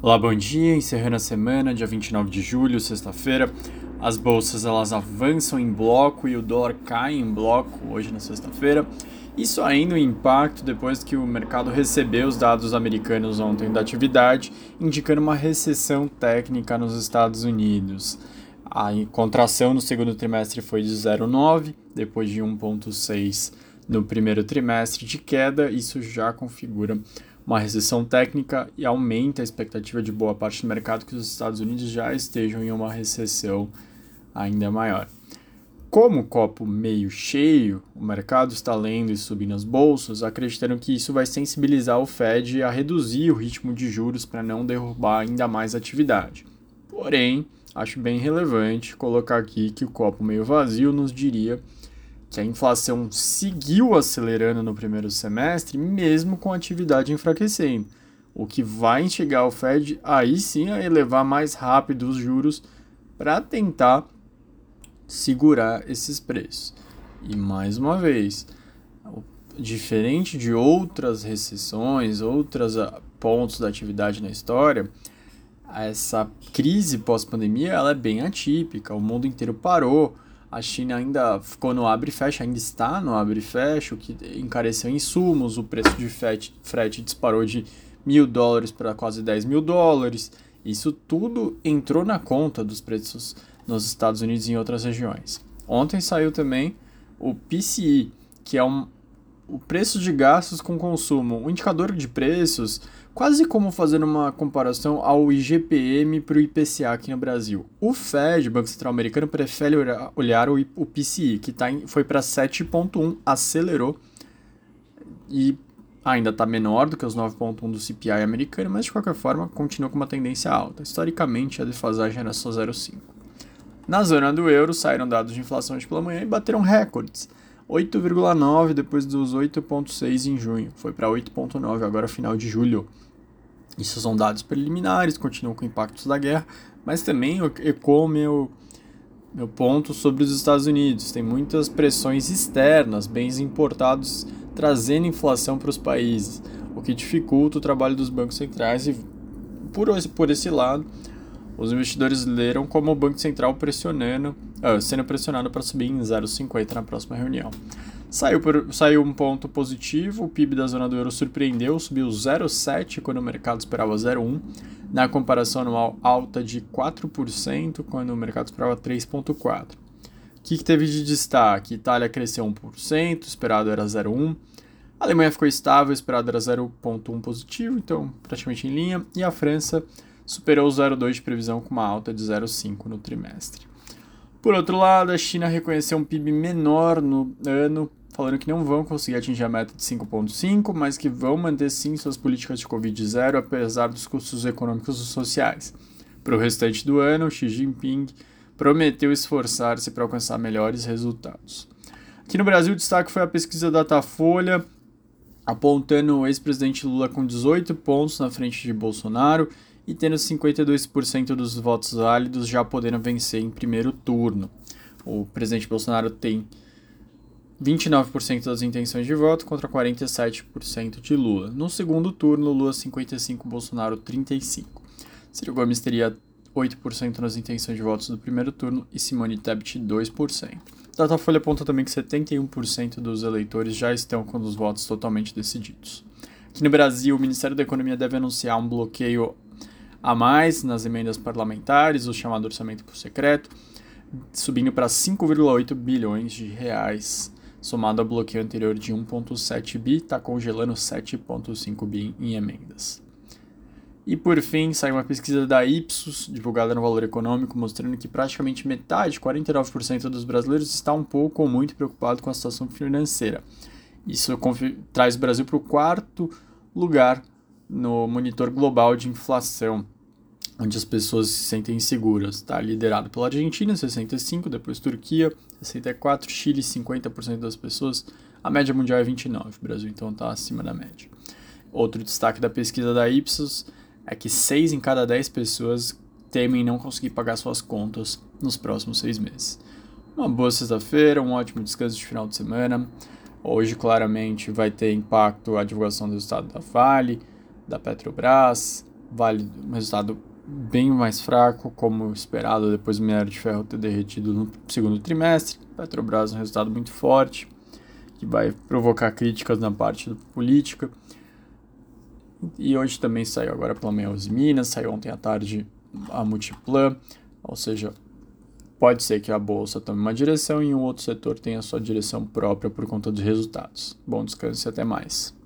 Olá, bom dia. Encerrando a semana, dia 29 de julho, sexta-feira. As bolsas elas avançam em bloco e o dólar cai em bloco hoje na sexta-feira. Isso ainda um impacto depois que o mercado recebeu os dados americanos ontem da atividade, indicando uma recessão técnica nos Estados Unidos. A contração no segundo trimestre foi de 0,9, depois de 1,6 no primeiro trimestre de queda. Isso já configura uma recessão técnica e aumenta a expectativa de boa parte do mercado que os Estados Unidos já estejam em uma recessão ainda maior. Como copo meio cheio, o mercado está lendo e subindo as bolsas, acreditando que isso vai sensibilizar o Fed a reduzir o ritmo de juros para não derrubar ainda mais a atividade. Porém, acho bem relevante colocar aqui que o copo meio vazio nos diria que a inflação seguiu acelerando no primeiro semestre, mesmo com a atividade enfraquecendo, o que vai instigar o Fed aí sim a elevar mais rápido os juros para tentar segurar esses preços. E mais uma vez, diferente de outras recessões, outros ah, pontos da atividade na história, essa crise pós-pandemia ela é bem atípica. O mundo inteiro parou a China ainda ficou no abre e fecha, ainda está no abre e fecha, o que encareceu insumos, o preço de frete, frete disparou de mil dólares para quase 10 mil dólares. Isso tudo entrou na conta dos preços nos Estados Unidos e em outras regiões. Ontem saiu também o PCI, que é um, o preço de gastos com consumo, um indicador de preços quase como fazendo uma comparação ao IGPM para o IPCA aqui no Brasil. O Fed, Banco Central Americano, prefere olhar o, o PCI, que tá em, foi para 7,1, acelerou e ainda está menor do que os 9,1 do CPI americano, mas de qualquer forma continua com uma tendência alta. Historicamente, a defasagem era só 0,5. Na zona do euro, saíram dados de inflação hoje pela manhã e bateram recordes. 8,9 depois dos 8,6 em junho. Foi para 8,9 agora final de julho. Isso são dados preliminares, continuam com impactos da guerra, mas também ecoa meu, meu ponto sobre os Estados Unidos. Tem muitas pressões externas, bens importados trazendo inflação para os países, o que dificulta o trabalho dos bancos centrais e por por esse lado, os investidores leram como o Banco Central pressionando, uh, sendo pressionado para subir em 0,50 na próxima reunião. Saiu, por, saiu um ponto positivo, o PIB da zona do euro surpreendeu, subiu 0,7 quando o mercado esperava 0,1, na comparação anual alta de 4% quando o mercado esperava 3,4%. O que, que teve de destaque? Itália cresceu 1%, esperado era 0,1%. A Alemanha ficou estável, esperado era 0,1 positivo, então praticamente em linha. E a França superou o 0,2 de previsão com uma alta de 0,5 no trimestre. Por outro lado, a China reconheceu um PIB menor no ano falando que não vão conseguir atingir a meta de 5,5, mas que vão manter sim suas políticas de Covid zero, apesar dos custos econômicos e sociais. Para o restante do ano, Xi Jinping prometeu esforçar-se para alcançar melhores resultados. Aqui no Brasil, o destaque foi a pesquisa Datafolha, apontando o ex-presidente Lula com 18 pontos na frente de Bolsonaro e tendo 52% dos votos válidos já podendo vencer em primeiro turno. O presidente Bolsonaro tem 29% das intenções de voto contra 47% de Lula. No segundo turno, Lula 55, Bolsonaro 35. Ciro Gomes teria 8% nas intenções de votos do primeiro turno e Simone Tebet 2%. Datafolha aponta também que 71% dos eleitores já estão com os votos totalmente decididos. Aqui no Brasil, o Ministério da Economia deve anunciar um bloqueio a mais nas emendas parlamentares, o chamado orçamento por secreto, subindo para 5,8 bilhões de reais somado ao bloqueio anterior de 1,7 bi, está congelando 7,5 bi em emendas. E por fim, saiu uma pesquisa da Ipsos, divulgada no Valor Econômico, mostrando que praticamente metade, 49% dos brasileiros, está um pouco ou muito preocupado com a situação financeira. Isso traz o Brasil para o quarto lugar no monitor global de inflação, onde as pessoas se sentem inseguras. Está liderado pela Argentina, 65%, depois Turquia, 64%, Chile, 50% das pessoas. A média mundial é 29%, o Brasil então está acima da média. Outro destaque da pesquisa da Ipsos é que 6 em cada 10 pessoas temem não conseguir pagar suas contas nos próximos seis meses. Uma boa sexta-feira, um ótimo descanso de final de semana. Hoje, claramente, vai ter impacto a divulgação do estado da Vale, da Petrobras, Vale um resultado bem mais fraco, como esperado depois do minério de ferro ter derretido no segundo trimestre. Petrobras um resultado muito forte, que vai provocar críticas na parte política. E hoje também saiu agora pela manhã os Minas, saiu ontem à tarde a Multiplan, ou seja, pode ser que a bolsa tome uma direção e um outro setor tenha sua direção própria por conta dos resultados. Bom descanso e até mais.